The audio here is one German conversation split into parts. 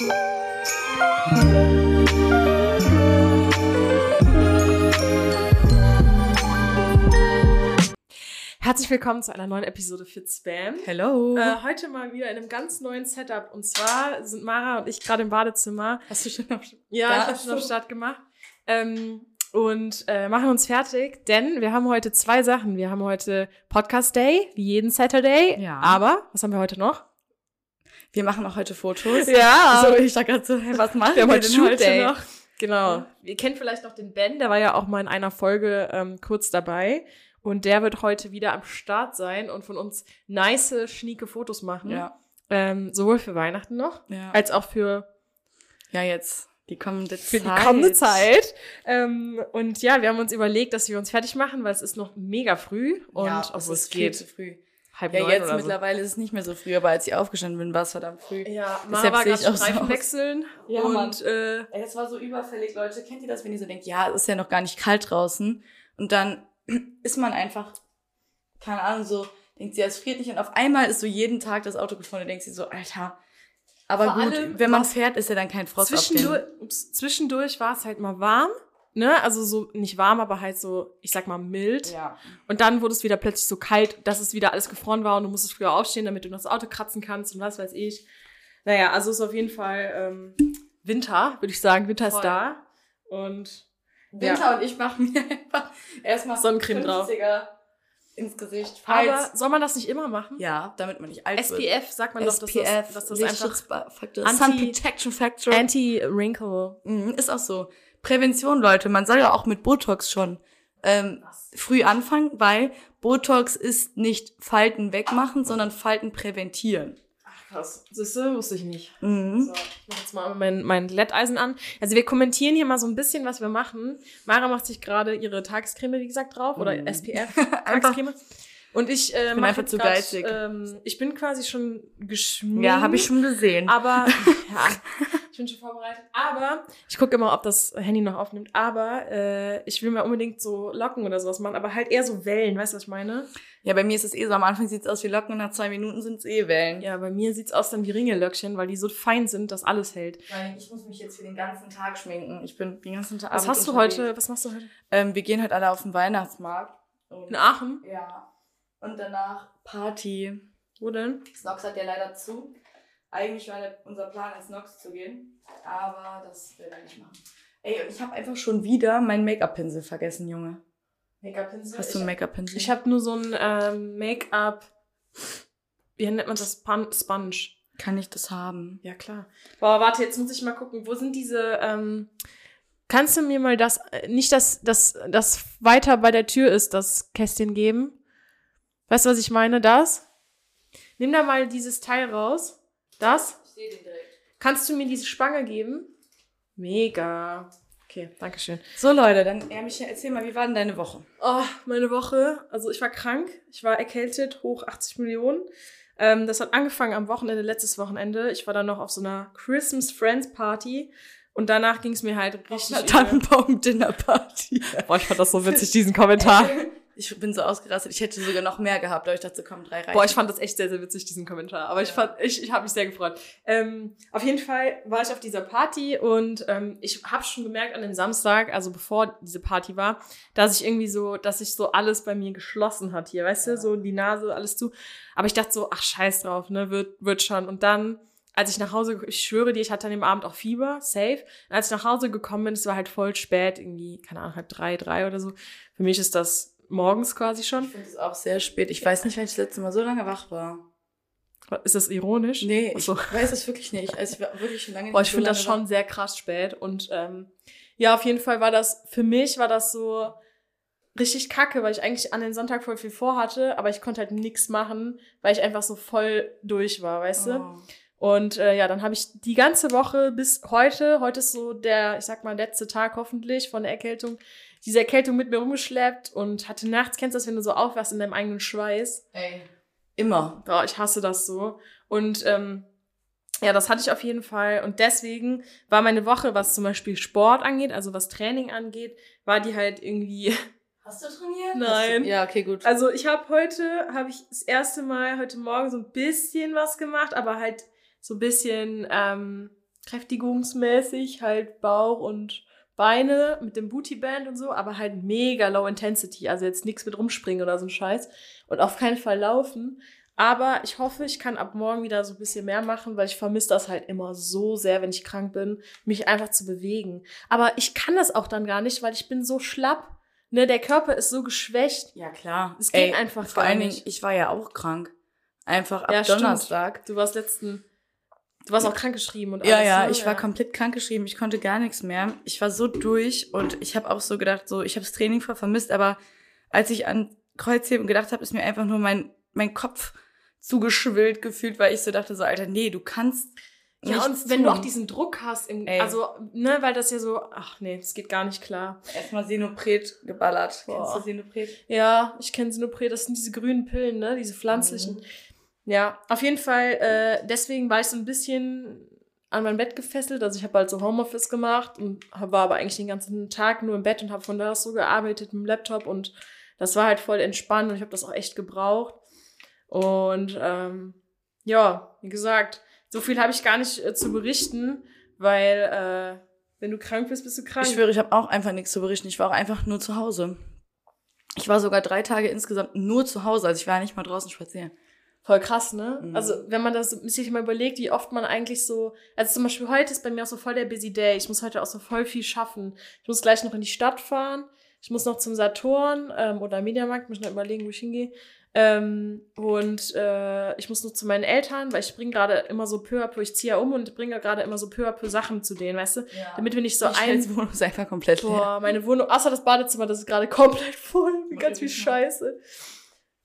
Herzlich willkommen zu einer neuen Episode für Spam. Hello. Äh, heute mal wieder in einem ganz neuen Setup. Und zwar sind Mara und ich gerade im Badezimmer. Hast du schon auf Ja, Da ich habe schon auf. Start gemacht. Ähm, und äh, machen uns fertig, denn wir haben heute zwei Sachen. Wir haben heute Podcast Day, wie jeden Saturday. Ja. Aber, was haben wir heute noch? Wir machen auch heute Fotos. Ja. So, ich dachte gerade so, hey, was machen Wir wir heute denn heute Day. noch? Genau. Ihr kennt vielleicht noch den Ben, der war ja auch mal in einer Folge ähm, kurz dabei. Und der wird heute wieder am Start sein und von uns nice, schnieke Fotos machen. Ja. Ähm, sowohl für Weihnachten noch, Ja. als auch für, ja, jetzt die kommende für Zeit. die kommende Zeit. Ähm, und ja, wir haben uns überlegt, dass wir uns fertig machen, weil es ist noch mega früh. Und ja, es es ist viel geht zu früh. Halb Ja, neun jetzt oder so. mittlerweile ist es nicht mehr so früh, aber als ich aufgestanden bin, war es verdammt früh. Ja, Deshalb Mara war sehe ich gerade auch so Streifen aus. wechseln. Ja, und äh, Das war so überfällig, Leute. Kennt ihr das, wenn ihr so denkt, ja, es ist ja noch gar nicht kalt draußen? Und dann ist man einfach, keine Ahnung, so, denkt sie, ja, es friert nicht. Und auf einmal ist so jeden Tag das Auto gefahren und denkt sie so, Alter. Aber Vor gut, allem, wenn man fährt, ist ja dann kein Frost auf zwischendurch, den... ups, zwischendurch war es halt mal warm. Ne? Also so nicht warm, aber halt so, ich sag mal, mild. Ja. Und dann wurde es wieder plötzlich so kalt, dass es wieder alles gefroren war und du musstest früher aufstehen, damit du noch das Auto kratzen kannst und was weiß ich. Naja, also ist auf jeden Fall ähm, Winter, würde ich sagen. Winter Voll. ist da. Und Winter und ich machen mir einfach erstmal Sonnencreme drauf. 50er ins Gesicht. Falls, aber soll man das nicht immer machen? ja, damit man nicht alt wird. SPF sagt man doch, dass SPF, das, dass das einfach Anti- Sun Protection Factor. Anti-Wrinkle. Mhm, ist auch so. Prävention, Leute. Man soll ja auch mit Botox schon ähm, früh anfangen, weil Botox ist nicht Falten wegmachen, sondern Falten präventieren. Ach krass. Das wusste ich nicht. Mhm. So, ich mach jetzt mal mein, mein Glätteisen an. Also wir kommentieren hier mal so ein bisschen, was wir machen. Mara macht sich gerade ihre Tagescreme, wie gesagt, drauf. Oder Mhm. SPF Tagescreme. Und ich, äh, bin mach einfach zu grad, geizig. Ähm, ich bin quasi schon geschminkt. Ja, habe ich schon gesehen. Aber, ja, ich bin schon vorbereitet. Aber, ich gucke immer, ob das Handy noch aufnimmt. Aber äh, ich will mir unbedingt so Locken oder sowas machen. Aber halt eher so Wellen, weißt du, was ich meine? Ja, bei mir ist es eh so. Am Anfang sieht es aus wie Locken und nach zwei Minuten sind es eh Wellen. Ja, bei mir sieht's aus dann wie Ringellöckchen, weil die so fein sind, dass alles hält. Weil ich muss mich jetzt für den ganzen Tag schminken. Ich bin den ganzen Tag. Was hast du unterwegs. heute? Was machst du heute? Ähm, wir gehen heute alle auf den Weihnachtsmarkt. In Aachen? ja. Und danach Party. Wo denn? Snox hat ja leider zu. Eigentlich war der, unser Plan, ins Snox zu gehen. Aber das will er nicht machen. Ey, und ich habe einfach schon wieder meinen Make-up-Pinsel vergessen, Junge. Make-up-Pinsel? Hast du einen Make-up-Pinsel? Ich habe nur so ein ähm, Make-up. Wie nennt man das? Spon Sponge. Kann ich das haben? Ja, klar. Boah, warte, jetzt muss ich mal gucken. Wo sind diese. Ähm, kannst du mir mal das. äh, Nicht, dass das, das weiter bei der Tür ist, das Kästchen geben? Weißt du, was ich meine? Das? Nimm da mal dieses Teil raus. Das? Ich sehe den direkt. Kannst du mir diese Spange geben? Mega. Okay, danke schön. So, Leute, dann, ja, Michael, erzähl mal, wie war denn deine Woche? Oh, meine Woche. Also ich war krank, ich war erkältet, hoch 80 Millionen. Ähm, das hat angefangen am Wochenende, letztes Wochenende. Ich war dann noch auf so einer Christmas Friends Party und danach ging es mir halt richtig. übel. Tannenbaum-Dinner-Party. Boah, ich fand das so witzig, diesen Kommentar. Ich bin so ausgerastet. Ich hätte sogar noch mehr gehabt, aber ich dachte, komm, drei reichen. Boah, ich fand das echt sehr, sehr witzig, diesen Kommentar. Aber ich fand, ich, ich habe mich sehr gefreut. Ähm, auf jeden Fall war ich auf dieser Party und ähm, ich habe schon gemerkt an dem Samstag, also bevor diese Party war, dass ich irgendwie so, dass sich so alles bei mir geschlossen hat hier, weißt du, so die Nase, alles zu. Aber ich dachte so, ach scheiß drauf, ne, wird, wird schon. Und dann, als ich nach Hause, ich schwöre dir, ich hatte an dem Abend auch Fieber, safe. Und als ich nach Hause gekommen bin, es war halt voll spät, irgendwie, keine Ahnung, halb drei, drei oder so. Für mich ist das morgens quasi schon. Ich finde es auch sehr spät. Ich weiß nicht, wann ich das letzte Mal so lange wach war. Ist das ironisch? Nee, Ach ich weiß es wirklich nicht. Also ich war wirklich schon lange Boah, nicht ich so finde das schon sehr krass spät. Und ähm, ja, auf jeden Fall war das, für mich war das so richtig kacke, weil ich eigentlich an den Sonntag voll viel vorhatte, aber ich konnte halt nichts machen, weil ich einfach so voll durch war, weißt du? Oh. Und äh, ja, dann habe ich die ganze Woche bis heute, heute ist so der, ich sag mal, letzte Tag hoffentlich von der Erkältung, diese Erkältung mit mir rumgeschleppt und hatte nachts, kennst du das, wenn du so aufwachst in deinem eigenen Schweiß? Ey. Immer. Boah, ich hasse das so. Und ähm, ja, das hatte ich auf jeden Fall. Und deswegen war meine Woche, was zum Beispiel Sport angeht, also was Training angeht, war die halt irgendwie. Hast du trainiert? Nein. Du, ja, okay, gut. Also ich habe heute, habe ich das erste Mal heute Morgen so ein bisschen was gemacht, aber halt so ein bisschen ähm, kräftigungsmäßig, halt Bauch und Beine mit dem Bootyband und so, aber halt mega low intensity. Also jetzt nichts mit rumspringen oder so ein Scheiß. Und auf keinen Fall laufen. Aber ich hoffe, ich kann ab morgen wieder so ein bisschen mehr machen, weil ich vermisse das halt immer so sehr, wenn ich krank bin, mich einfach zu bewegen. Aber ich kann das auch dann gar nicht, weil ich bin so schlapp. Ne, der Körper ist so geschwächt. Ja, klar. Es geht Ey, einfach Vor gar allen Dingen, ich war ja auch krank. Einfach ab Ja, stimmt. Donnerstag. Du warst letzten. Du warst auch krankgeschrieben und Ja, alles. ja, ne? ich war komplett krankgeschrieben. Ich konnte gar nichts mehr. Ich war so durch und ich habe auch so gedacht, so ich habe das Training voll vermisst, aber als ich an Kreuzheben gedacht habe, ist mir einfach nur mein mein Kopf zugeschwillt gefühlt, weil ich so dachte so Alter, nee, du kannst Ja, und wenn du auch diesen Druck hast, im, Ey. also, ne, weil das ja so, ach nee, das geht gar nicht klar. erstmal Sinopret geballert. Boah. Kennst du Sinopret? Ja, ich kenne Sinopre, das sind diese grünen Pillen, ne, diese pflanzlichen. Mhm. Ja, auf jeden Fall, äh, deswegen war ich so ein bisschen an mein Bett gefesselt. Also ich habe halt so Homeoffice gemacht und war aber eigentlich den ganzen Tag nur im Bett und habe von da aus so gearbeitet mit dem Laptop und das war halt voll entspannt und ich habe das auch echt gebraucht. Und ähm, ja, wie gesagt, so viel habe ich gar nicht äh, zu berichten, weil äh, wenn du krank bist, bist du krank. Ich schwöre, ich habe auch einfach nichts zu berichten. Ich war auch einfach nur zu Hause. Ich war sogar drei Tage insgesamt nur zu Hause. Also ich war nicht mal draußen spazieren. Voll krass, ne? Mhm. Also, wenn man das sich mal überlegt, wie oft man eigentlich so, also zum Beispiel heute ist bei mir auch so voll der busy day. Ich muss heute auch so voll viel schaffen. Ich muss gleich noch in die Stadt fahren. Ich muss noch zum Saturn ähm, oder Mediamarkt, muss noch überlegen, wo ich hingehe. Ähm, und äh, ich muss noch zu meinen Eltern, weil ich bringe gerade immer so peu à peu, ich ziehe ja um und bringe gerade immer so peu à peu Sachen zu denen, weißt du? Damit wir nicht so ich ein. Wohnung ist einfach komplett leer. Boah, meine Wohnung, außer das Badezimmer, das ist gerade komplett voll mit ganz viel. Scheiße.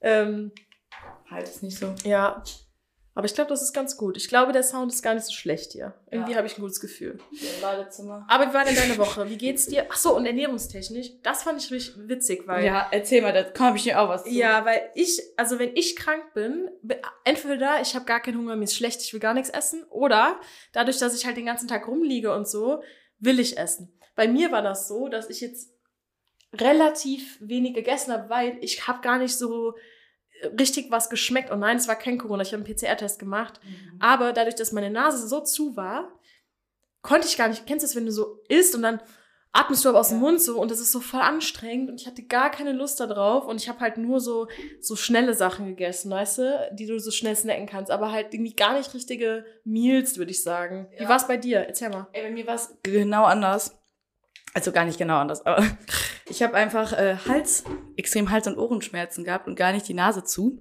Ähm, Halt ist nicht so. ja. Aber ich glaube, das ist ganz gut. Ich glaube, der Sound ist gar nicht so schlecht hier. Irgendwie Ja. habe ich ein gutes Gefühl. Im Badezimmer. Aber wie war denn deine Woche? Wie geht's dir? Ach so, und ernährungstechnisch. Das fand ich richtig witzig, weil. Ja, erzähl mal, da komme ich dir auch was zu. Ja, weil ich, also wenn ich krank bin, entweder ich habe gar keinen Hunger, mir ist schlecht, ich will gar nichts essen, oder dadurch, dass ich halt den ganzen Tag rumliege und so, will ich essen. Bei mir war das so, dass ich jetzt relativ wenig gegessen habe, weil ich habe gar nicht so richtig was geschmeckt. Und nein, es war kein Corona, ich habe einen PCR-Test gemacht. Mhm. Aber dadurch, dass meine Nase so zu war, konnte ich gar nicht. Kennst du das, wenn du so isst und dann atmest du aber aus dem Ja. Mund so und das ist so voll anstrengend und ich hatte gar keine Lust da drauf und ich habe halt nur so so schnelle Sachen gegessen, weißt du, die du so schnell snacken kannst, aber halt irgendwie gar nicht richtige Meals, würde ich sagen. Wie Ja. war's bei dir? Erzähl mal. Ey, bei mir war es genau anders. Also gar nicht genau anders, aber ich habe einfach äh, Hals, extrem Hals- und Ohrenschmerzen gehabt und gar nicht die Nase zu.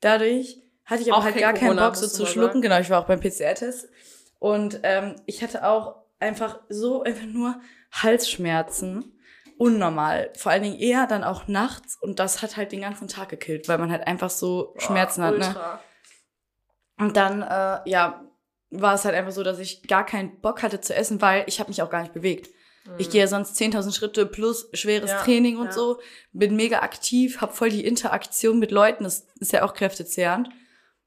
Dadurch hatte ich aber Auch halt gar keinen Corona, Bock so zu schlucken. sagen. Genau, ich war auch beim PCR-Test. Und ähm, ich hatte auch einfach so einfach nur Halsschmerzen. Unnormal. Vor allen Dingen eher dann auch nachts. Und das hat halt den ganzen Tag gekillt, weil man halt einfach so Schmerzen hat. Ne? Und dann, äh, ja, war es halt einfach so, dass ich gar keinen Bock hatte zu essen, weil ich habe mich auch gar nicht bewegt. Ich gehe ja sonst 10.000 Schritte plus schweres Mhm. Ja, Training und ja. so, bin mega aktiv, habe voll die Interaktion mit Leuten, das ist ja auch kräftezehrend.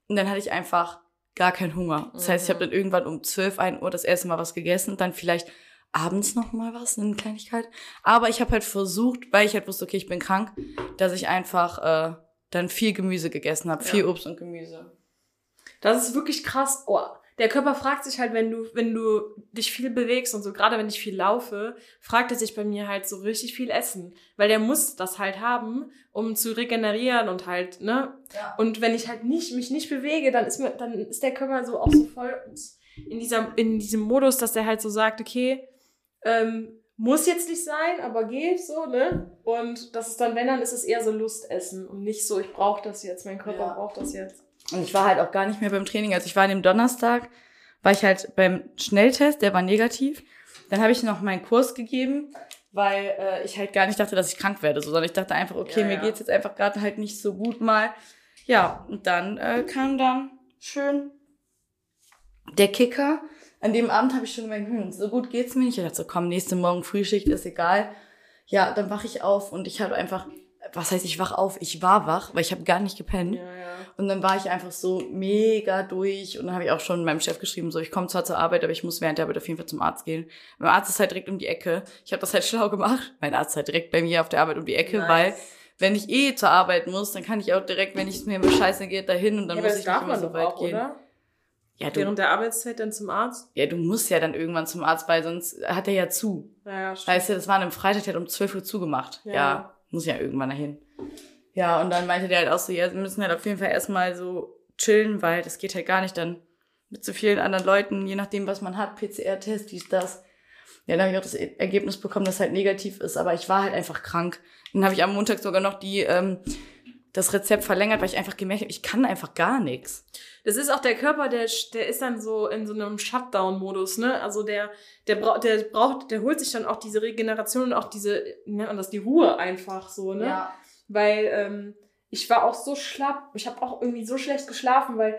Und dann hatte ich einfach gar keinen Hunger. Das heißt, ich Mhm. habe dann irgendwann um 12, 1 Uhr das erste Mal was gegessen und dann vielleicht abends noch mal was, eine Kleinigkeit. Aber ich habe halt versucht, weil ich halt wusste, okay, ich bin krank, dass ich einfach äh, dann viel Gemüse gegessen habe, Ja. viel Obst und Gemüse. Das ist wirklich krass. Oh, der Körper fragt sich halt, wenn du, wenn du dich viel bewegst und so, gerade wenn ich viel laufe, fragt er sich bei mir halt so richtig viel Essen. Weil der muss das halt haben, um zu regenerieren und halt, ne? Ja. Und wenn ich halt nicht, mich nicht bewege, dann ist mir, dann ist der Körper so auch so voll in dieser, in diesem Modus, dass der halt so sagt, okay, ähm, muss jetzt nicht sein, aber geht so, ne? Und das ist dann, wenn, dann ist es eher so Lustessen und nicht so, ich brauche das jetzt, mein Körper Ja. braucht das jetzt. Und ich war halt auch gar nicht mehr beim Training. Also ich war an dem Donnerstag, war ich halt beim Schnelltest, der war negativ. Dann habe ich noch meinen Kurs gegeben, weil äh, ich halt gar nicht dachte, dass ich krank werde, so, sondern ich dachte einfach, okay, Ja, mir ja. geht's jetzt einfach gerade halt nicht so gut mal. Ja, und dann äh, kam dann schön der Kicker. An dem Abend habe ich schon gemerkt, hm, so gut geht's mir nicht. Ich dachte so, komm, nächste Morgen Frühschicht ist egal. Ja, dann wach ich auf und ich habe einfach, was heißt ich wach auf? Ich war wach, weil ich habe gar nicht gepennt. Ja, ja. Und dann war ich einfach so mega durch und dann habe ich auch schon meinem Chef geschrieben, so ich komme zwar zur Arbeit, aber ich muss während der Arbeit auf jeden Fall zum Arzt gehen. Mein Arzt ist halt direkt um die Ecke. Ich habe das halt schlau gemacht. Mein Arzt ist halt direkt bei mir auf der Arbeit um die Ecke, Nice. weil wenn ich eh zur Arbeit muss, dann kann ich auch direkt, wenn ich mir scheiße geht, dahin und dann ja, muss ich nicht immer so weit auch, gehen. oder? Ja, du, Während der Arbeitszeit dann zum Arzt? ja, du musst ja dann irgendwann zum Arzt, weil sonst hat er ja zu. Naja, stimmt. Weißt du, das war an einem Freitag, der hat um 12 Uhr zugemacht. Ja. Ja. Muss ja irgendwann dahin. Ja, und dann meinte der halt auch so, ja, wir müssen halt auf jeden Fall erstmal so chillen, weil das geht halt gar nicht dann mit so vielen anderen Leuten, je nachdem, was man hat, PCR-Test, dies, das. Ja, dann habe ich auch das E- Ergebnis bekommen, das halt negativ ist, aber ich war halt einfach krank. Dann habe ich am Montag sogar noch die, ähm, das Rezept verlängert, weil ich einfach gemerkt habe, ich kann einfach gar nichts. Das ist auch der Körper, der, der ist dann so in so einem Shutdown-Modus, ne? Also der, der braucht, der braucht, der holt sich dann auch diese Regeneration und auch diese, nennt man das, die Ruhe einfach so, ne? Weil ähm, ich war auch so schlapp, ich habe auch irgendwie so schlecht geschlafen, weil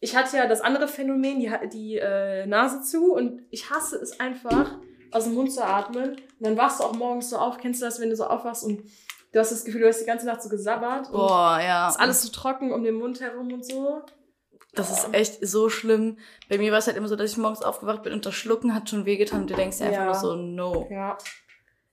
ich hatte ja das andere Phänomen, die, die äh, Nase zu und ich hasse es einfach, aus dem Mund zu atmen. Und dann wachst du auch morgens so auf, kennst du das, wenn du so aufwachst und du hast das Gefühl, du hast die ganze Nacht so gesabbert und Boah, ja. ist alles so trocken um den Mund herum und so. Das ist echt so schlimm. Bei mir war es halt immer so, dass ich morgens aufgewacht bin und das Schlucken hat schon wehgetan und du denkst dir einfach Ja. nur so, no. Ja.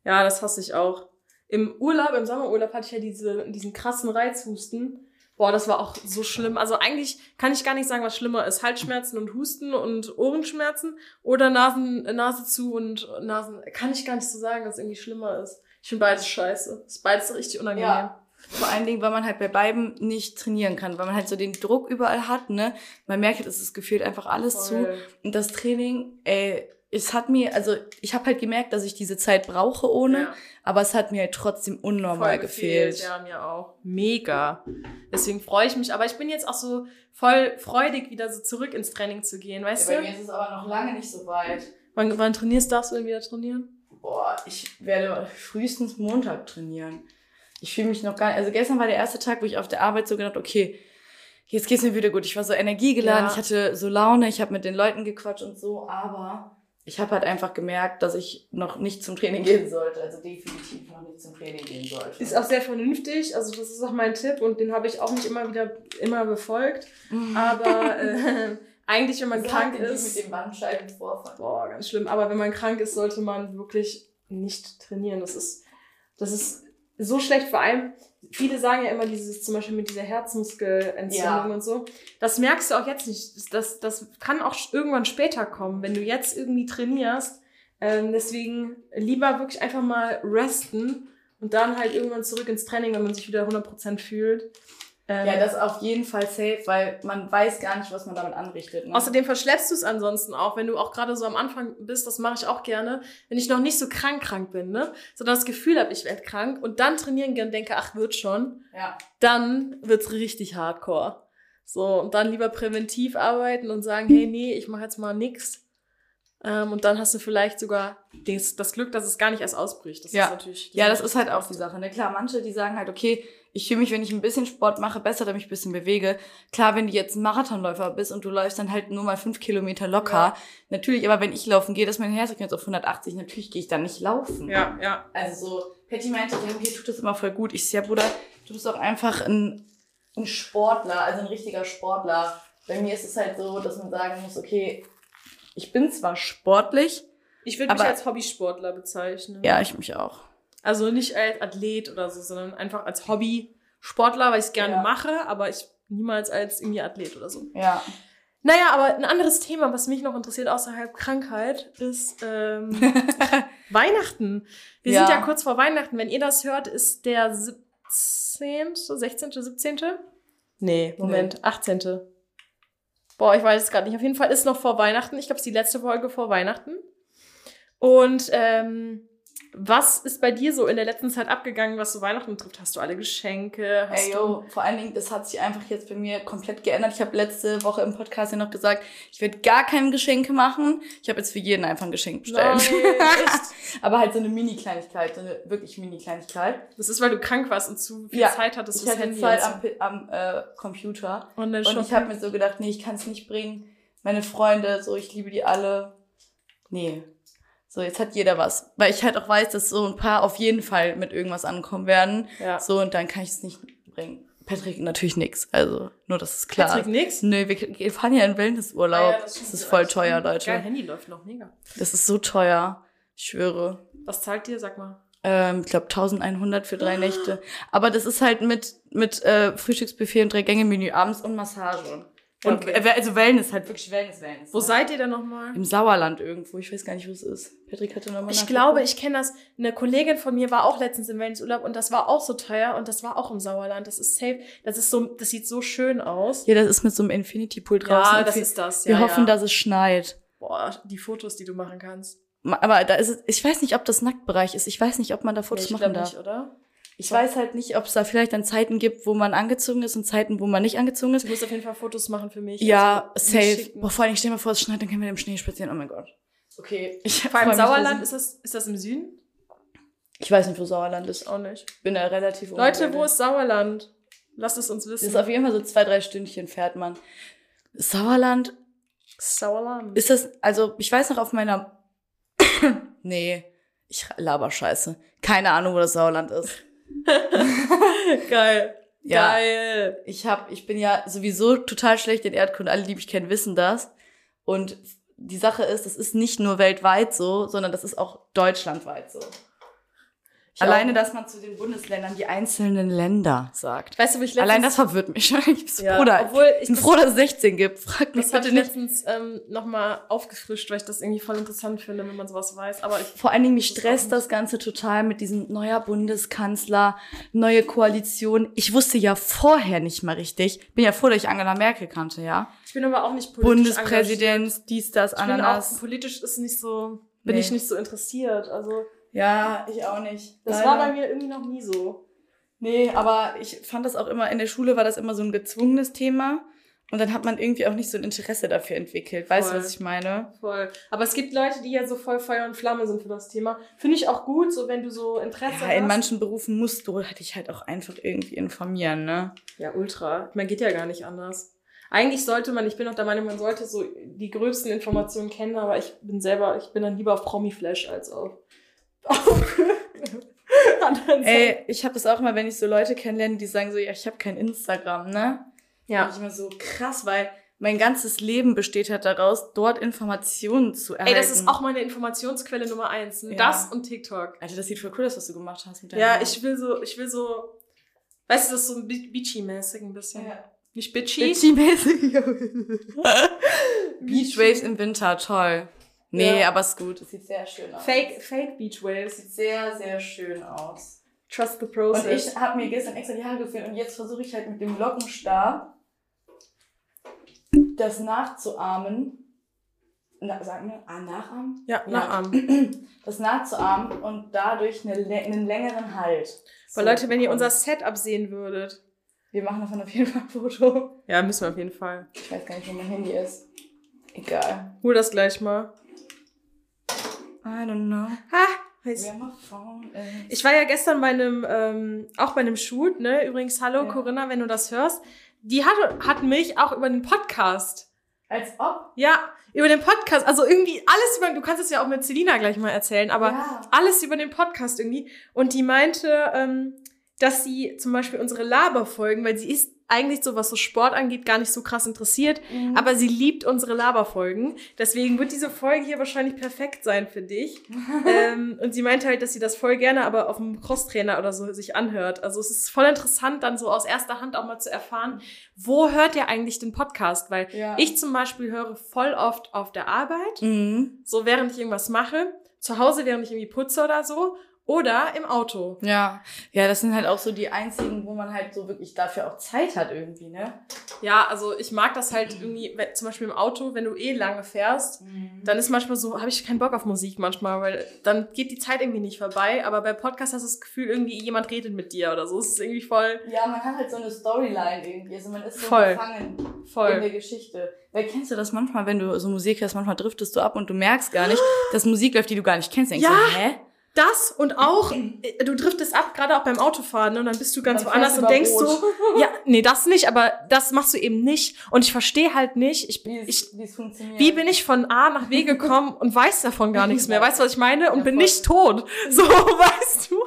Ja, das hasse ich auch. Im Urlaub, im Sommerurlaub hatte ich ja diese, diesen krassen Reizhusten. Boah, das war auch so schlimm. Also eigentlich kann ich gar nicht sagen, was schlimmer ist. Halsschmerzen und Husten und Ohrenschmerzen oder Nasen, Nase zu und Nasen. Kann ich gar nicht so sagen, dass irgendwie schlimmer ist. Ich finde beides scheiße. Das ist beides richtig unangenehm. Ja. Vor allen Dingen, weil man halt bei beiden nicht trainieren kann, weil man halt so den Druck überall hat, ne? Man merkt, halt, es ist gefühlt einfach alles zu. Voll. Und das Training, ey, es hat mir, also ich habe halt gemerkt, dass ich diese Zeit brauche ohne, Ja. aber es hat mir halt trotzdem unnormal voll gefehlt. Ja, mir auch. Mega. Deswegen freue ich mich. Aber ich bin jetzt auch so voll freudig, wieder so zurück ins Training zu gehen, weißt du? ist es aber noch lange nicht so weit. Wann, wann trainierst darfst du denn wieder trainieren? Boah, ich werde frühestens Montag trainieren. Ich fühle mich noch gar nicht. Also gestern war der erste Tag, wo ich auf der Arbeit so gedacht, okay, jetzt geht's mir wieder gut. Ich war so energiegeladen, Ja. ich hatte so Laune, ich habe mit den Leuten gequatscht und so, aber ich habe halt einfach gemerkt, dass ich noch nicht zum Training gehen sollte. Also definitiv noch nicht zum Training gehen sollte. Ist auch sehr vernünftig, also das ist auch mein Tipp und den habe ich auch nicht immer wieder immer befolgt. Aber äh, eigentlich, wenn man krank ist, Mit dem Bandscheibenvorfall. boah, ganz schlimm. Aber wenn man krank ist, sollte man wirklich nicht trainieren. Das ist, das ist so schlecht. Vor allem, viele sagen ja immer dieses, zum Beispiel mit dieser Herzmuskelentzündung Ja. und so. Das merkst du auch jetzt nicht. Das, das kann auch irgendwann später kommen, wenn du jetzt irgendwie trainierst. Ähm, deswegen lieber wirklich einfach mal resten und dann halt irgendwann zurück ins Training, wenn man sich wieder 100% fühlt. Ähm, Ja, das auf jeden Fall safe, weil man weiß gar nicht, was man damit anrichtet. Ne? Außerdem verschleppst du es ansonsten auch, wenn du auch gerade so am Anfang bist, das mache ich auch gerne, wenn ich noch nicht so krank krank bin, ne? Sondern das Gefühl habe, ich werde krank und dann trainieren gern denke, ach, wird schon, ja. dann wird's richtig hardcore. So, und dann lieber präventiv arbeiten und sagen, hey, nee, ich mache jetzt mal nix. Ähm, und dann hast du vielleicht sogar das, das Glück, dass es gar nicht erst ausbricht. Das Ja. ist natürlich. Ja, das ist halt auch die Sache. Ne? Klar, manche, die sagen halt, okay, ich fühle mich, wenn ich ein bisschen Sport mache, besser, damit ich ein bisschen bewege. Klar, wenn du jetzt ein Marathonläufer bist und du läufst dann halt nur mal fünf Kilometer locker. Ja. Natürlich, aber wenn ich laufen gehe, dass mein Herzfrequenz auf 180, natürlich gehe ich dann nicht laufen. Ja, ja. Also so, Patty meinte, ja, mir tut das immer voll gut. Ich ja, Bruder, du bist auch einfach ein, ein Sportler, also ein richtiger Sportler. Bei mir ist es halt so, dass man sagen muss, okay, ich bin zwar sportlich, Ich würde mich als Hobbysportler bezeichnen. ja, ich mich auch. Also nicht als Athlet oder so, sondern einfach als Hobby-Sportler, weil ich es gerne Ja. mache, aber ich niemals als irgendwie Athlet oder so. Ja. Naja, aber ein anderes Thema, was mich noch interessiert außerhalb Krankheit, ist ähm, Weihnachten. Wir Ja. sind ja kurz vor Weihnachten. Wenn ihr das hört, ist der 17., 16., 17.? Nee, Moment, 18. Boah, ich weiß es gerade nicht. Auf jeden Fall ist noch vor Weihnachten. Ich glaube, es ist die letzte Folge vor Weihnachten. Und ähm, was ist bei dir so in der letzten Zeit abgegangen, was so Weihnachten betrifft? Hast du alle Geschenke? Hast Ey, yo, vor allen Dingen, das hat sich einfach jetzt bei mir komplett geändert. Ich habe letzte Woche im Podcast ja noch gesagt, ich werde gar keine Geschenke machen. Ich habe jetzt für jeden einfach ein Geschenk bestellt. Aber halt so eine Mini-Kleinigkeit, so eine wirklich Mini-Kleinigkeit. Das ist, weil du krank warst und zu viel Ja, Zeit hattest Ich hatte Handy Zeit so. am, am äh, Computer. Und, Und ich habe mir so gedacht, nee, ich kann es nicht bringen. Meine Freunde, so, ich liebe die alle. Nee. So, jetzt hat jeder was. Weil ich halt auch weiß, dass so ein paar auf jeden Fall mit irgendwas ankommen werden. ja. So, und dann kann ich es nicht bringen. Patrick natürlich nix. Also, nur das ist klar. Patrick nix? Nö, wir fahren ja in Wellnessurlaub. Ah ja, das, stimmt. ist voll teuer, Geil, Leute. Handy läuft noch mega. Das ist so teuer. Ich schwöre. Was zahlt dir? Sag mal. Ähm, ich glaube 1100 für drei Nächte. Aber das ist halt mit, mit äh, Frühstücksbuffet und drei Gänge Menü abends und Massage. Und Okay. äh, also Wellness, halt wirklich Wellness, Wellness. Wo ne? seid ihr denn nochmal? Im Sauerland irgendwo. Ich weiß gar nicht, wo es ist. Patrick hatte nochmal Ich glaube, ich kenne das. Eine Kollegin von mir war auch letztens im Wellnessurlaub und das war auch so teuer und das war auch im Sauerland. Das ist safe. Das ist so, das sieht so schön aus. Ja, das ist mit so einem Infinity Pool draußen. Ja, das ist das. Wir ja, hoffen, ja. dass es schneit. Boah, die Fotos, die du machen kannst. Aber da ist es, ich weiß nicht, ob das Nacktbereich ist. Ich weiß nicht, ob man da Fotos Nee, ich machen darf. nicht, oder? Ich weiß halt nicht, ob es da vielleicht dann Zeiten gibt, wo man angezogen ist und Zeiten, wo man nicht angezogen ist. Du musst auf jeden Fall Fotos machen für mich. Ja, Also, mir safe. Boah, vor allem, stell dir mal vor, es schneit, dann können wir im Schnee spazieren. Oh mein Gott. Okay. Ich Vor allem Sauerland, ist das, ist das im Süden? Ich weiß nicht, wo Sauerland ist. Auch nicht. Bin da relativ Leute, wo ist Sauerland? Lasst es uns Das wissen. ist auf jeden Fall so zwei, drei Stündchen fährt man. Sauerland, Sauerland. ist das, also ich weiß noch auf meiner, nee, ich laber Scheiße. Keine Ahnung, wo das Sauerland ist. Geil. Ja. Geil. Ich hab, ich bin ja sowieso total schlecht in Erdkunde. Alle, die mich kennen, wissen das. Und die Sache ist, das ist nicht nur weltweit so, sondern das ist auch deutschlandweit so. Ich Alleine, auch. dass man zu den Bundesländern die einzelnen Länder sagt. Weißt du, wo ich letztens... Allein das verwirrt mich. Ich bin Ja, da- obwohl ich bin froh, dass es 16 gibt. Frag mich Das habe bitte ich nicht. letztens ähm, nochmal aufgefrischt, weil ich das irgendwie voll interessant finde, wenn man sowas weiß. Aber ich, Vor allen Dingen, mich stresst das Ganze total mit diesem neuer Bundeskanzler, neue Koalition. Ich wusste ja vorher nicht mal richtig. Bin ja froh, dass ich Angela Merkel kannte, ja. ich bin aber auch nicht politisch engagiert. Bundespräsident, dies, das, Ich bin auch Ananas. politisch ist nicht so, bin Nee. ich nicht so interessiert. Also Ja, ich auch nicht. das Leider. war bei mir irgendwie noch nie so. Nee, aber ich fand das auch immer, in der Schule war das immer so ein gezwungenes Thema. Und dann hat man irgendwie auch nicht so ein Interesse dafür entwickelt. Weißt du, Voll. was ich meine? Voll. Aber es gibt Leute, die ja so voll Feuer und Flamme sind für das Thema. Finde ich auch gut, so wenn du so Interesse Ja, hast. in manchen Berufen musst du dich halt auch einfach irgendwie informieren, ne? Ja, ultra. Man geht ja gar nicht anders. Eigentlich sollte man, ich bin auch der Meinung, man sollte so die gröbsten Informationen kennen, aber ich bin selber, ich bin dann lieber auf Promiflash als auf. Ey, ich habe das auch immer, wenn ich so Leute kennenlerne, die sagen so, ja, ich habe kein Instagram, ne? ja. Ich immer so krass, weil mein ganzes Leben besteht halt daraus, dort Informationen zu erhalten. Ey, das ist auch meine Informationsquelle Nummer eins. Ja. Das und TikTok. Alter, das sieht voll cool aus, was du gemacht hast mit deinem Ja, ich will so, ich will so, weißt du, das ist so Be- Beachy-mäßig ein bisschen. Ja. Nicht bitchy. Bitchy-mäßig. Beachwaves im Winter, toll. Nee, Ja. aber ist gut. Es sieht sehr schön aus. Fake, Fake Beach Waves. Sieht sehr, sehr schön aus. Trust the Und process. ich habe mir gestern extra die Haare gefüllt und jetzt versuche ich halt mit dem Lockenstab das nachzuahmen. Na, sag mir, ah, nachahmen? ja, Ja. nachahmen. Das nachzuahmen und dadurch eine, einen längeren Halt. Weil So Leute, wenn ihr unser Setup sehen würdet. Wir machen davon auf jeden Fall ein Foto. Ja, müssen wir auf jeden Fall. Ich weiß gar nicht, wo mein Handy ist. Egal. Hol das gleich mal. I don't know. Ha! Weiß. Ich war ja gestern bei einem, ähm, auch bei einem Shoot, ne? Übrigens, hallo Ja. Corinna, wenn du das hörst. Die hatte, hat mich auch über den Podcast. Als ob. Ja, über den Podcast. Also irgendwie alles über, du kannst es ja auch mit Selina gleich mal erzählen, aber ja. alles über den Podcast irgendwie. Und die meinte, ähm, dass sie zum Beispiel unsere Laberfolgen, weil sie ist eigentlich so, was so Sport angeht, gar nicht so krass interessiert, Mhm. aber sie liebt unsere Laberfolgen. Deswegen wird diese Folge hier wahrscheinlich perfekt sein für dich. ähm, und sie meinte halt, dass sie das voll gerne aber auf dem Crosstrainer oder so sich anhört. Also es ist voll interessant, dann so aus erster Hand auch mal zu erfahren, wo hört ihr eigentlich den Podcast? Weil Ja. ich zum Beispiel höre voll oft auf der Arbeit, Mhm. so während ich irgendwas mache, zu Hause, während ich irgendwie putze oder so, oder im Auto. Ja. Ja, das sind halt auch so die einzigen, wo man halt so wirklich dafür auch Zeit hat irgendwie, ne? Ja, also ich mag das halt irgendwie, wenn, zum Beispiel im Auto, wenn du eh lange fährst, dann ist manchmal so, habe ich keinen Bock auf Musik manchmal, weil dann geht die Zeit irgendwie nicht vorbei. Aber bei Podcast hast du das Gefühl, irgendwie jemand redet mit dir oder so. Es ist irgendwie voll, Ja, man hat halt so eine Storyline irgendwie. Also man ist so Voll. gefangen in voll. der Geschichte. Weil kennst du das manchmal, wenn du so Musik hörst, manchmal driftest du ab und du merkst gar nicht, dass Musik läuft, die du gar nicht kennst. Denkst Ja. du, hä? Das und auch, äh, du driftest ab, gerade auch beim Autofahren, ne? und dann bist du ganz Dann woanders und denkst über so, ja, nee, das nicht, aber das machst du eben nicht. Und ich verstehe halt nicht, ich, Wie ich, wie bin ich von A nach B gekommen und weiß davon gar nichts mehr. Weißt du, was ich meine? Und Ja, bin voll. nicht tot. So, weißt du?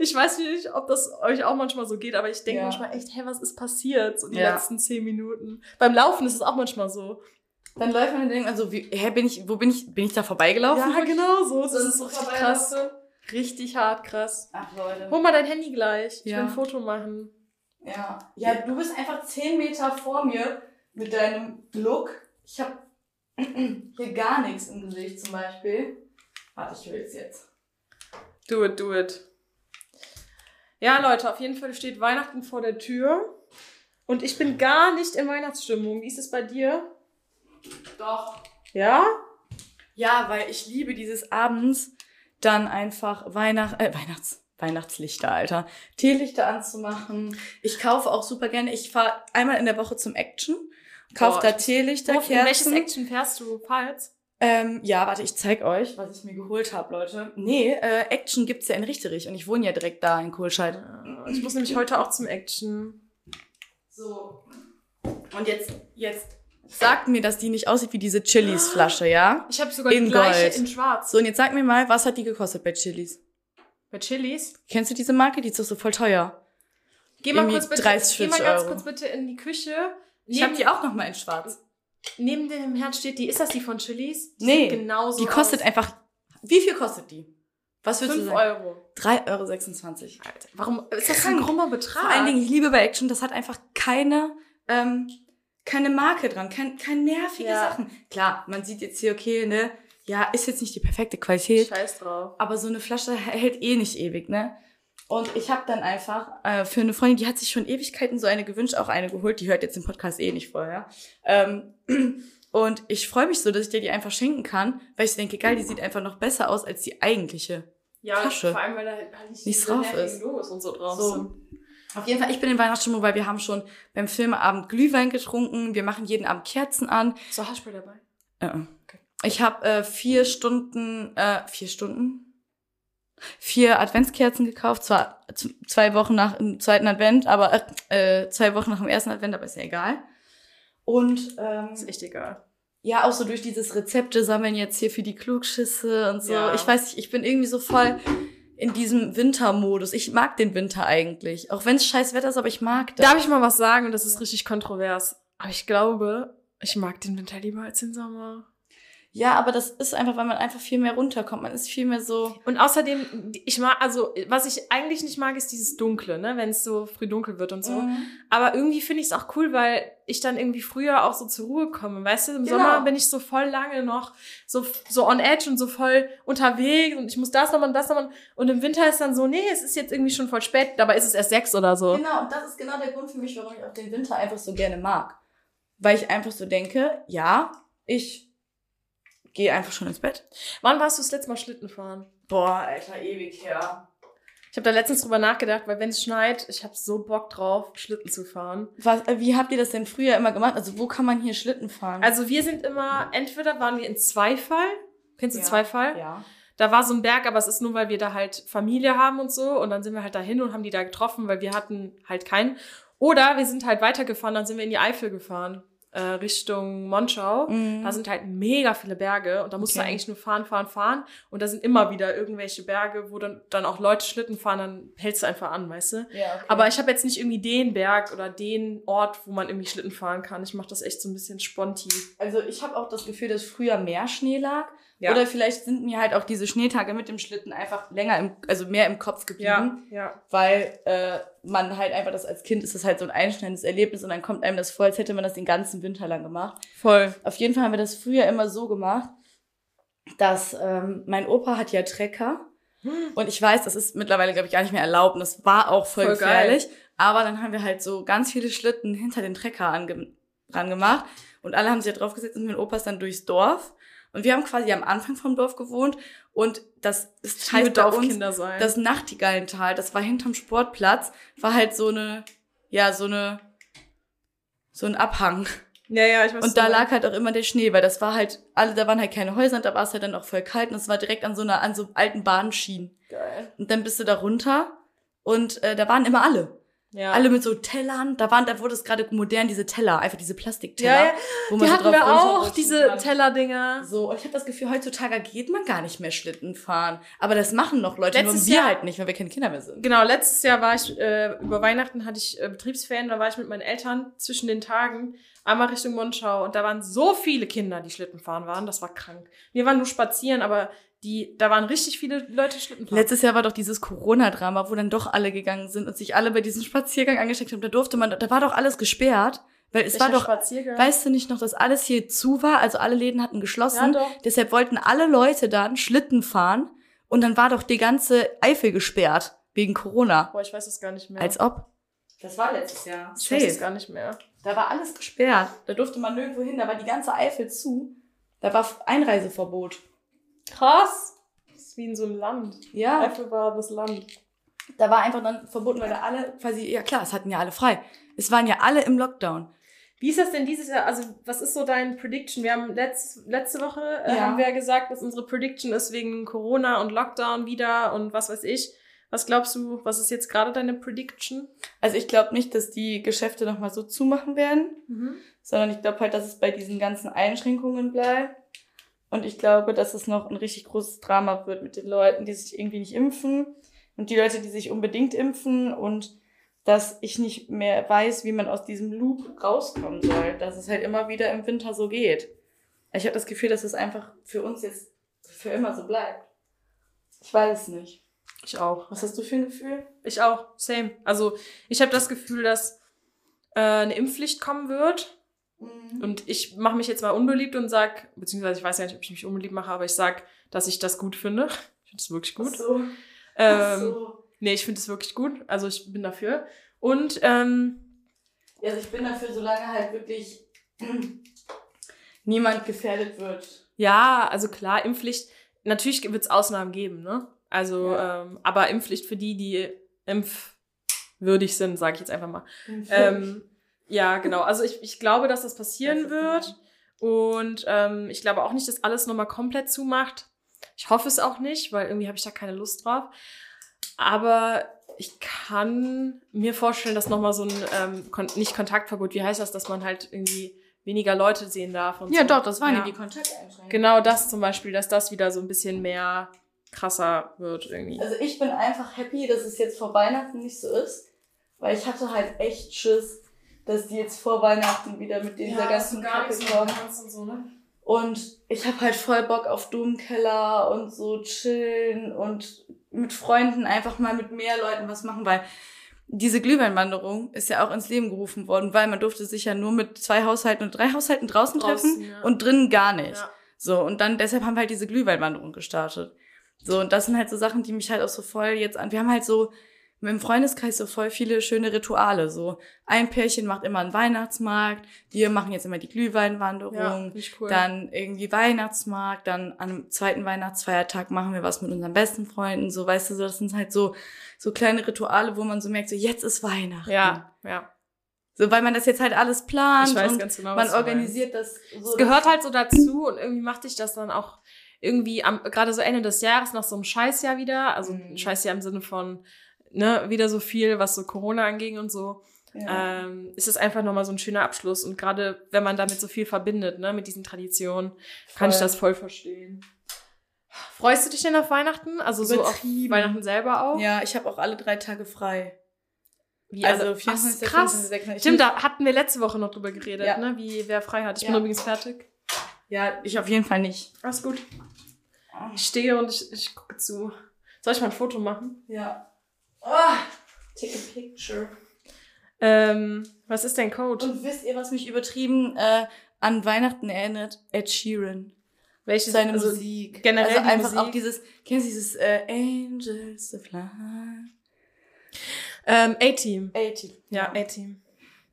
Ich weiß nicht, ob das euch auch manchmal so geht, aber ich denke Ja. manchmal echt, hey, was ist passiert? So die Ja. letzten zehn Minuten. Beim Laufen ist es auch manchmal so. Dann läuft man und denkt, also, wie, hä, bin ich, wo bin ich, bin ich da vorbeigelaufen? Ja, genau so. Das So ist so richtig krass. Richtig hart krass. Ach, Leute. Hol mal dein Handy gleich. Ich Ja. will ein Foto machen. Ja. Ja, du bist einfach zehn Meter vor mir. mit deinem Look. Ich habe hier gar nichts im Gesicht zum Beispiel. Warte, ich will es jetzt. Do it, do it. Ja, Leute, auf jeden Fall steht Weihnachten vor der Tür. Und ich bin gar nicht in Weihnachtsstimmung. Wie ist es bei dir? Doch. Ja? Ja, weil ich liebe dieses abends dann einfach Weihnacht, äh, Weihnachts, Weihnachtslichter, Alter. Teelichter anzumachen. Ich kaufe auch super gerne. Ich fahre einmal in der Woche zum Action, kaufe da ich- Teelichter, in welches Kerzen. Action fährst du? Pfalz? Ähm, ja, warte, ich zeig euch, was ich mir geholt habe, Leute. Nee, äh, Action gibt's ja in Richterich und ich wohne ja direkt da in Kohlscheid. Ich muss nämlich heute auch zum Action. So. Und jetzt, jetzt sagt mir, dass die nicht aussieht wie diese Chilis-Flasche, ja? Ich habe sogar In die gleiche Gold. in schwarz. So, und jetzt sag mir mal, was hat die gekostet bei Chilis? Bei Chilis. Kennst du diese Marke? Die ist doch so voll teuer. Geh mal Irgendwie kurz bitte, 30, geh mal 40 ganz Euro. kurz bitte in die Küche. Ich habe die auch noch mal in schwarz. neben dem Herd steht die. Ist das die von Chilis? Die Nee, genauso Die kostet aus. einfach... Wie viel kostet die? Was würdest du 5 sagen? Euro. 3,26 Euro. Alter, warum ist das so ein Krank. krummer Betrag? Vor allen Dingen, ich liebe bei Action, das hat einfach keine, ähm, keine Marke dran, kein, kein nervige Ja. Sachen. Klar, man sieht jetzt hier, okay, ne, ja, ist jetzt nicht die perfekte Qualität, Scheiß drauf. aber so eine Flasche hält eh nicht ewig, ne? Und ich habe dann einfach äh, für eine Freundin, die hat sich schon Ewigkeiten so eine gewünscht, auch eine geholt, die hört jetzt den Podcast eh nicht vorher. Ähm, und ich freue mich so, dass ich dir die einfach schenken kann, weil ich denke, geil, die sieht einfach noch besser aus als die eigentliche. Ja, Flasche. vor allem, weil da halt nicht Nichts drauf ist. Logos und so drauf So. sind. Auf jeden Fall, ich bin in Weihnachtsstimmung, weil wir haben schon beim Filmeabend Glühwein getrunken. Wir machen jeden Abend Kerzen an. So, Haarspray dabei? Äh, äh. Ich habe äh, vier Stunden, äh, vier Stunden? Vier Adventskerzen gekauft. Zwar zwei Wochen nach dem zweiten Advent, aber äh, äh, zwei Wochen nach dem ersten Advent, aber ist ja egal. Und ähm, Ist echt egal. ja, auch so durch dieses Rezepte sammeln jetzt hier für die Klugschüsse und so. Ja. Ich weiß nicht, ich bin irgendwie so voll in diesem Wintermodus. Ich mag den Winter eigentlich. Auch wenn es scheiß Wetter ist, aber ich mag das. Darf ich mal was sagen? Und das ist richtig kontrovers. Aber ich glaube, ich mag den Winter lieber als den Sommer. Ja, aber das ist einfach, weil man einfach viel mehr runterkommt. Man ist viel mehr so. Und außerdem, ich mag, also, was ich eigentlich nicht mag, ist dieses Dunkle, ne? Wenn es so früh dunkel wird und so. Mhm. Aber irgendwie finde ich es auch cool, weil ich dann irgendwie früher auch so zur Ruhe komme. Weißt du, im Genau. Sommer bin ich so voll lange noch so, so on edge und so voll unterwegs und ich muss das nochmal und das nochmal. Und im Winter ist dann so, nee, es ist jetzt irgendwie schon voll spät, dabei ist es erst sechs oder so. Genau, und das ist genau der Grund für mich, warum ich auch den Winter einfach so gerne mag. Weil ich einfach so denke, ja, ich gehe einfach schon ins Bett. Wann warst du das letzte Mal Schlitten fahren? Boah, Alter, ewig her. Ich habe da letztens drüber nachgedacht, weil wenn es schneit, ich habe so Bock drauf, Schlitten zu fahren. Was, äh, wie habt ihr das denn früher immer gemacht? Also, wo kann man hier Schlitten fahren? Also wir sind immer, entweder waren wir in Zweifall, kennst du Ja. Zweifall? ja. Da war so ein Berg, aber es ist nur, weil wir da halt Familie haben und so. Und dann sind wir halt dahin und haben die da getroffen, weil wir hatten halt keinen. Oder wir sind halt weitergefahren, dann sind wir in die Eifel gefahren, äh, Richtung Monschau. Mhm. Da sind halt mega viele Berge und da musst du Okay. eigentlich nur fahren, fahren, fahren. Und da sind immer wieder irgendwelche Berge, wo dann, dann auch Leute Schlitten fahren, dann hältst du einfach an, weißt du? ja, okay. Aber ich habe jetzt nicht irgendwie den Berg oder den Ort, wo man irgendwie Schlitten fahren kann. Ich mache das echt so ein bisschen sponti. Also ich habe auch das Gefühl, dass früher mehr Schnee lag. Ja. Oder vielleicht sind mir halt auch diese Schneetage mit dem Schlitten einfach länger im, also mehr im Kopf geblieben. ja. Weil äh, man halt einfach das als Kind ist das halt so ein einschneidendes Erlebnis und dann kommt einem das vor, als hätte man das den ganzen Winter lang gemacht. Voll. Auf jeden Fall haben wir das früher immer so gemacht, dass ähm, mein Opa hat ja Trecker und ich weiß, das ist mittlerweile, glaube ich, gar nicht mehr erlaubt und das war auch voll, Voll geil. gefährlich. Aber dann haben wir halt so ganz viele Schlitten hinter den Trecker ange gemacht und alle haben sich da draufgesetzt und mein Opa ist dann durchs Dorf. Und wir haben quasi am Anfang vom Dorf gewohnt und das ist Heißt bei uns sein. das Nachtigallental, das war hinterm Sportplatz, war halt so eine, ja, so eine, so ein Abhang. ja, ja, ich weiß. Und da lag halt auch immer der Schnee, weil das war halt, alle, da waren halt keine Häuser und da war es halt dann auch voll kalt und es war direkt an so einer, an so alten Bahnschienen. geil. Und dann bist du da runter und äh, da waren immer alle. Ja. Alle mit so Tellern, da waren, da wurde es gerade modern, diese Teller, einfach diese Plastikteller. Ja, ja. wo Die so hatten wir auch, diese. Tellerdinger. So, und ich habe das Gefühl, heutzutage geht man gar nicht mehr Schlitten fahren. Aber das machen noch Leute, Letztes nur wir Jahr- halt nicht, weil wir keine Kinder mehr sind. Genau, letztes Jahr war ich, äh, über Weihnachten hatte ich äh, Betriebsferien, da war ich mit meinen Eltern zwischen den Tagen einmal Richtung Monschau und da waren so viele Kinder, die Schlitten fahren waren, das war krank. Wir waren nur spazieren, aber die, da waren richtig viele Leute Schlitten fahren. Letztes Jahr war doch dieses Corona-Drama, wo dann doch alle gegangen sind und sich alle bei diesem Spaziergang angesteckt haben. Da durfte man, da war doch alles gesperrt. Weil es Welcher war doch, weißt du nicht noch, dass alles hier zu war? Also alle Läden hatten geschlossen. Ja, doch. Deshalb wollten alle Leute dann Schlitten fahren und dann war doch die ganze Eifel gesperrt wegen Corona. Boah, ich weiß es gar nicht mehr. Als ob. Das war letztes Jahr. ich weiß es gar nicht mehr. Da war alles gesperrt. Da durfte man nirgendwo hin. Da war die ganze Eifel zu. Da war Einreiseverbot. Krass. Das ist wie in so einem Land. Ja. Eifel war das Land. Da war einfach dann verboten, weil da alle quasi, ja klar, es hatten ja alle frei. Es waren ja alle im Lockdown. Wie ist das denn dieses Jahr? Also, was ist so dein Prediction? Wir haben letz, letzte Woche äh, Ja. haben wir ja gesagt, was unsere Prediction ist wegen Corona und Lockdown wieder und was weiß ich. Was glaubst du, was ist jetzt gerade deine Prediction? Also ich glaube nicht, dass die Geschäfte nochmal so zumachen werden, sondern ich glaube halt, dass es bei diesen ganzen Einschränkungen bleibt. Und ich glaube, dass es noch ein richtig großes Drama wird mit den Leuten, die sich irgendwie nicht impfen und die Leute, die sich unbedingt impfen und dass ich nicht mehr weiß, wie man aus diesem Loop rauskommen soll, dass es halt immer wieder im Winter so geht. Ich habe das Gefühl, dass es einfach für uns jetzt für immer so bleibt. Ich weiß es nicht. Ich auch. Was hast du für ein Gefühl? Ich auch. Same. Also, ich habe das Gefühl, dass äh, eine Impfpflicht kommen wird. Und ich mache mich jetzt mal unbeliebt und sag, beziehungsweise ich weiß ja nicht, ob ich mich unbeliebt mache, aber ich sag, dass ich das gut finde. Ich finde es wirklich gut. Ach so. Ähm, Ach so. Nee, ich finde es wirklich gut. Also ich bin dafür. Und ähm, Ja, also ich bin dafür, solange halt wirklich niemand gefährdet wird. ja, also klar, Impfpflicht, natürlich wird es Ausnahmen geben, ne? Also, Ja. ähm, aber Impfpflicht für die, die impfwürdig sind, sage ich jetzt einfach mal. Ähm, ja, genau. Also ich, ich glaube, dass das passieren was wird. Und ähm, ich glaube auch nicht, dass alles nochmal komplett zumacht. Ich hoffe es auch nicht, weil irgendwie habe ich da keine Lust drauf. Aber ich kann mir vorstellen, dass nochmal so ein, ähm, kon nicht Kontaktverbot, wie heißt das, dass man halt irgendwie weniger Leute sehen darf. Und ja, so. doch, das waren Ja. die Kontakteinschränkungen. Genau das zum Beispiel, dass das wieder so ein bisschen mehr krasser wird irgendwie. Also ich bin einfach happy, dass es jetzt vor Weihnachten nicht so ist, weil ich hatte halt echt Schiss, dass die jetzt vor Weihnachten wieder mit dieser ganzen Kacke kommen. und so, ne? Und ich habe halt voll Bock auf Domkeller und so chillen und mit Freunden einfach mal mit mehr Leuten was machen, weil diese Glühweinwanderung ist ja auch ins Leben gerufen worden, weil man durfte sich ja nur mit zwei Haushalten und drei Haushalten draußen, Draußen, treffen ja. und drinnen gar nicht. Ja. So, und dann deshalb haben wir halt diese Glühweinwanderung gestartet. So, und das sind halt so Sachen, die mich halt auch so voll jetzt an. Wir haben halt so im Freundeskreis so voll viele schöne Rituale. So, ein Pärchen macht immer einen Weihnachtsmarkt, wir machen jetzt immer die Glühweinwanderung. Ja, ich cool. Dann irgendwie Weihnachtsmarkt, dann am zweiten Weihnachtsfeiertag machen wir was mit unseren besten Freunden. So, weißt du, so, das sind halt so, so kleine Rituale, wo man so merkt, so jetzt ist Weihnachten. ja, ja. So, weil man das jetzt halt alles plant Ich weiß und ganz genau, man organisiert das so. Es gehört halt so dazu und irgendwie macht dich das dann auch irgendwie am, gerade so Ende des Jahres nach so einem Scheißjahr wieder, also Mhm. ein Scheißjahr im Sinne von, ne, wieder so viel, was so Corona anging und so, ja. ähm, ist es einfach nochmal so ein schöner Abschluss und gerade wenn man damit so viel verbindet, ne, mit diesen Traditionen, kann ich Voll. das voll verstehen. Freust du dich denn auf Weihnachten? Also so auf. Weihnachten selber auch? Ja, ich habe auch alle drei Tage frei. Wie, Also ach, 24, krass. 25, 26. Stimmt, da hatten wir letzte Woche noch drüber geredet, Ja. ne, wie wer frei hat. Ich bin Ja. übrigens fertig. Ja, ich auf jeden Fall nicht. Alles gut. Ich stehe und ich, ich gucke zu. Soll ich mal ein Foto machen? Ja. Oh, take a picture. Ähm, was ist dein Code? Und wisst ihr, was mich übertrieben äh, an Weihnachten erinnert? Ed Sheeran. Welche Seine also, Musik. generell also einfach Musik? auch dieses, kennst du dieses äh, Angels to Fly? Ähm, A-Team. 80. Ja, A-Team.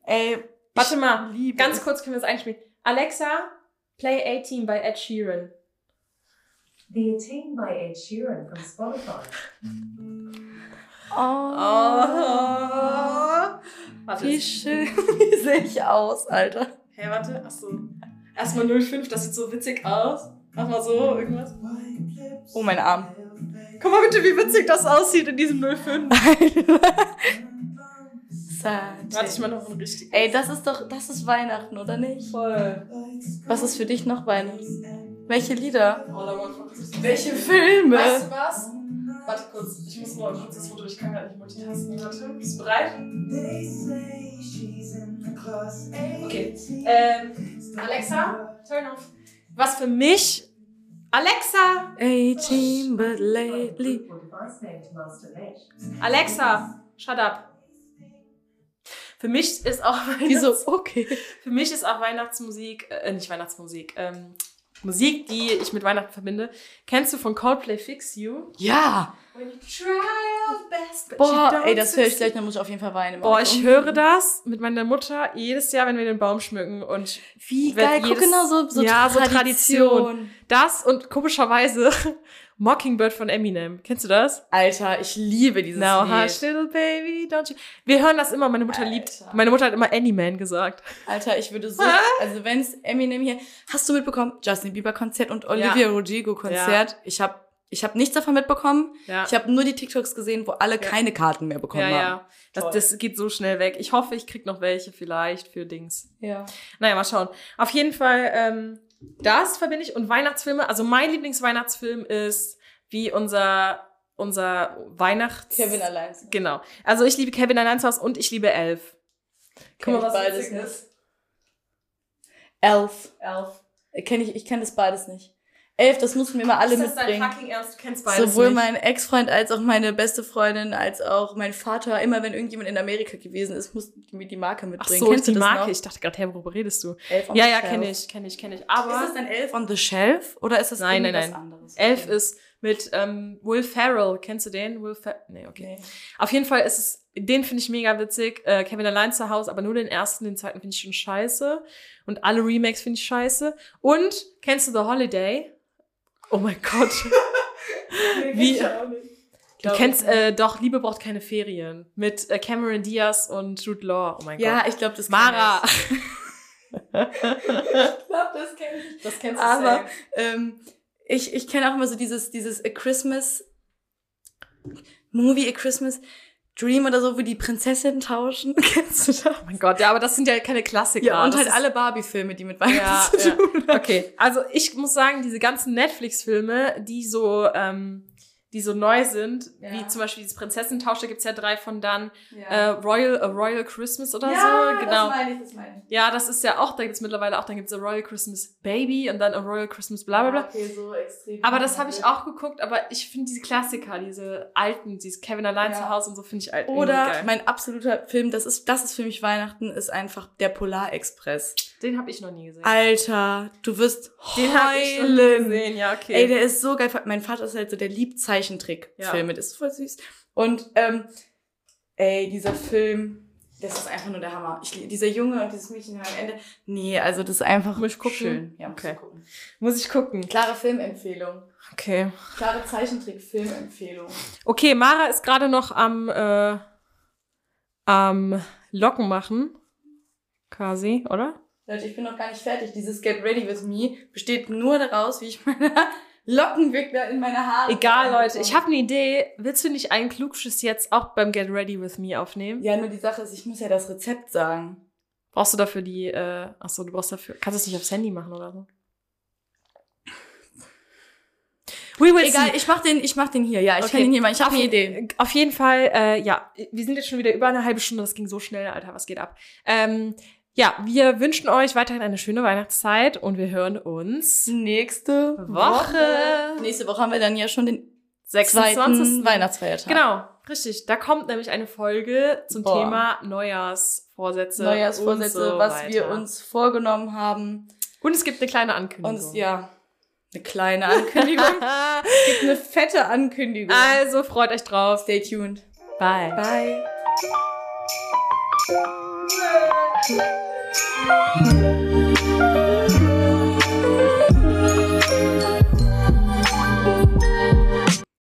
Ey, Warte mal, ganz es. kurz können wir das einspielen. Alexa, play A-Team by Ed Sheeran. The Attain by Ed Sheeran from Spotify. Oh, Warte. wie schön. Wie sehe ich aus, Alter? Hey, warte. Achso. Erstmal 05, das sieht so witzig aus. Mach mal so, irgendwas. Oh, mein Arm. Guck mal bitte, wie witzig das aussieht in diesem 05. Sad. Warte ich mal noch ein richtig. Ey, das ist doch, das ist Weihnachten, oder nicht? Voll. Was ist für dich noch Weihnachten? Welche Lieder? Welche Filme? Weißt du was? Warte kurz, ich muss nur ein kurzes Foto, ich kann gar nicht multitasken. Warte, bist du bereit? Okay. Ähm, Alexa, turn off. Was für mich? Alexa! 18, but lately. Alexa, shut up. Für mich ist auch Wieso? Weihnachts Okay. für mich ist auch Weihnachtsmusik, äh, nicht Weihnachtsmusik, ähm, Musik, die ich mit Weihnachten verbinde. Kennst du von Coldplay Fix You? Ja. Best, Boah, ey, das höre ich gleich, dann muss ich auf jeden Fall weinen. Boah, ich höre das mit meiner Mutter jedes Jahr, wenn wir den Baum schmücken und Wie geil, guck jedes- genau so, so ja, so Tradition. Tradition. das und komischerweise Mockingbird von Eminem. Kennst du das? Alter, ich liebe dieses Now Lied. hush, little baby, don't you. Wir hören das immer. Meine Mutter liebt. Alter. Meine Mutter hat immer Anyman gesagt. Alter, ich würde so, also wenn's Eminem hier, hast du mitbekommen, Justin Bieber Konzert und Olivia Rodrigo Konzert. Ich habe ich hab nichts davon mitbekommen. Ja. Ich habe nur die TikToks gesehen, wo alle keine Karten mehr bekommen ja, haben. ja. Das, das geht so schnell weg. Ich hoffe, ich krieg noch welche vielleicht für Dings. Ja. Naja, mal schauen. Auf jeden Fall, ähm, das verbinde ich. Und Weihnachtsfilme. Also mein Lieblingsweihnachtsfilm ist wie unser, unser Weihnachts... Kevin allein. Genau. Also ich liebe Kevin allein zu Hause und ich liebe Elf. Kenn ich beides witzig nicht. Elf. Elf. Kenn ich, ich kenne das beides nicht. Elf, das mussten wir mal alle ist das dein mitbringen. fucking Ernst? Du kennst beides Sowohl nicht. mein Ex-Freund als auch meine beste Freundin, als auch mein Vater, immer wenn irgendjemand in Amerika gewesen ist, mussten die mir die Marke Ach mitbringen. so, Kennst die du das Marke. noch? Ich dachte gerade, hey, worüber redest du? Elf on Ja, the ja, kenne ich, kenne ich, kenne ich. Aber Ist das dann Elf on the Shelf oder ist das Nein, nein, irgendwas nein. anderes? Elf Okay. ist mit ähm, Will Ferrell. Kennst du den? Will Ferrell? Nee, okay. Nee. Auf jeden Fall ist es, den finde ich mega witzig. Äh, Kevin allein zu Hause, aber nur den ersten, den zweiten finde ich schon scheiße. Und alle Remakes finde ich scheiße. Und kennst du The Holiday? Oh mein Gott. Wie- Du Glaub kennst ich nicht. äh, doch Liebe braucht keine Ferien mit äh, Cameron Diaz und Jude Law. Oh mein Ja, Gott. ich glaube, das Mara. ich. Ich glaube, das kenne ich. Das kennst Aber ähm, ich, ich kenne auch immer so dieses, dieses A Christmas Movie, A Christmas Dream oder so, wo die Prinzessinnen tauschen. Kennst du das? Oh mein Gott, ja, aber das sind ja keine Klassiker. Ja, und Das halt alle Barbie-Filme, die mit Ja, Weihnachten zu ja. tun haben. Okay, also ich muss sagen, diese ganzen Netflix-Filme, die so, ähm, die so neu sind, Ja. wie zum Beispiel dieses Prinzessentausch, da gibt's ja drei von dann, äh, Ja, Royal, A Royal Christmas oder ja so, genau. das meine ich, das meine ich. ja, das ist ja auch, da gibt's mittlerweile auch, dann gibt's A Royal Christmas Baby und dann A Royal Christmas bla bla bla. Okay, so extrem. Aber das habe ich auch geguckt, aber ich finde diese Klassiker, diese alten, dieses Kevin allein zu Hause und so finde ich irgendwie Oder mein absoluter Film, das ist, das ist für mich Weihnachten, ist einfach der Polarexpress. Den habe ich noch nie gesehen. Alter, du wirst Den habe ich schon heulen. gesehen, ja, okay. Ey, der ist so geil. Mein Vater ist halt so, der liebt Zeichentrickfilme. Das ist voll süß. Und, ähm, ey, dieser Film, das ist einfach nur der Hammer. Ich, dieser Junge und dieses Mädchen am Ende. Nee, also das ist einfach Muss ich gucken? schön. Ja, musst Okay. du gucken. Muss ich gucken. Klare Filmempfehlung. Okay. Klare Zeichentrick-Filmempfehlung. Okay, Mara ist gerade noch am, äh, am Locken machen. Quasi, oder? Leute, ich bin noch gar nicht fertig. Dieses Get Ready With Me besteht nur daraus, wie ich meine Lockenwickler in meine Haare Egal, Leute. Ich habe eine Idee. Willst du nicht einen Klugschiss jetzt auch beim Get Ready With Me aufnehmen? Ja, nur die Sache ist, ich muss ja das Rezept sagen. Brauchst du dafür die, äh, ach so, du brauchst dafür, kannst du es nicht aufs Handy machen oder so? We will Egal, see. ich mach den, ich mach den hier. Ja, ich Okay. kann ihn hier machen. Ich habe eine Idee. Auf jeden Fall, äh, ja, wir sind jetzt schon wieder über eine halbe Stunde, das ging so schnell, Alter, was geht ab? Ähm, ja, wir wünschen euch weiterhin eine schöne Weihnachtszeit und wir hören uns Nächste Woche. Nächste Woche haben wir dann ja schon den 26. zweiten Weihnachtsfeiertag. Genau, richtig. Da kommt nämlich eine Folge zum Boah. Thema Neujahrsvorsätze. Neujahrsvorsätze, und so was wir weiter. uns vorgenommen haben. Und es gibt eine kleine Ankündigung. Und ja, eine kleine Ankündigung. gibt eine fette Ankündigung. also freut euch drauf. Stay tuned. Bye. Bye. Ah!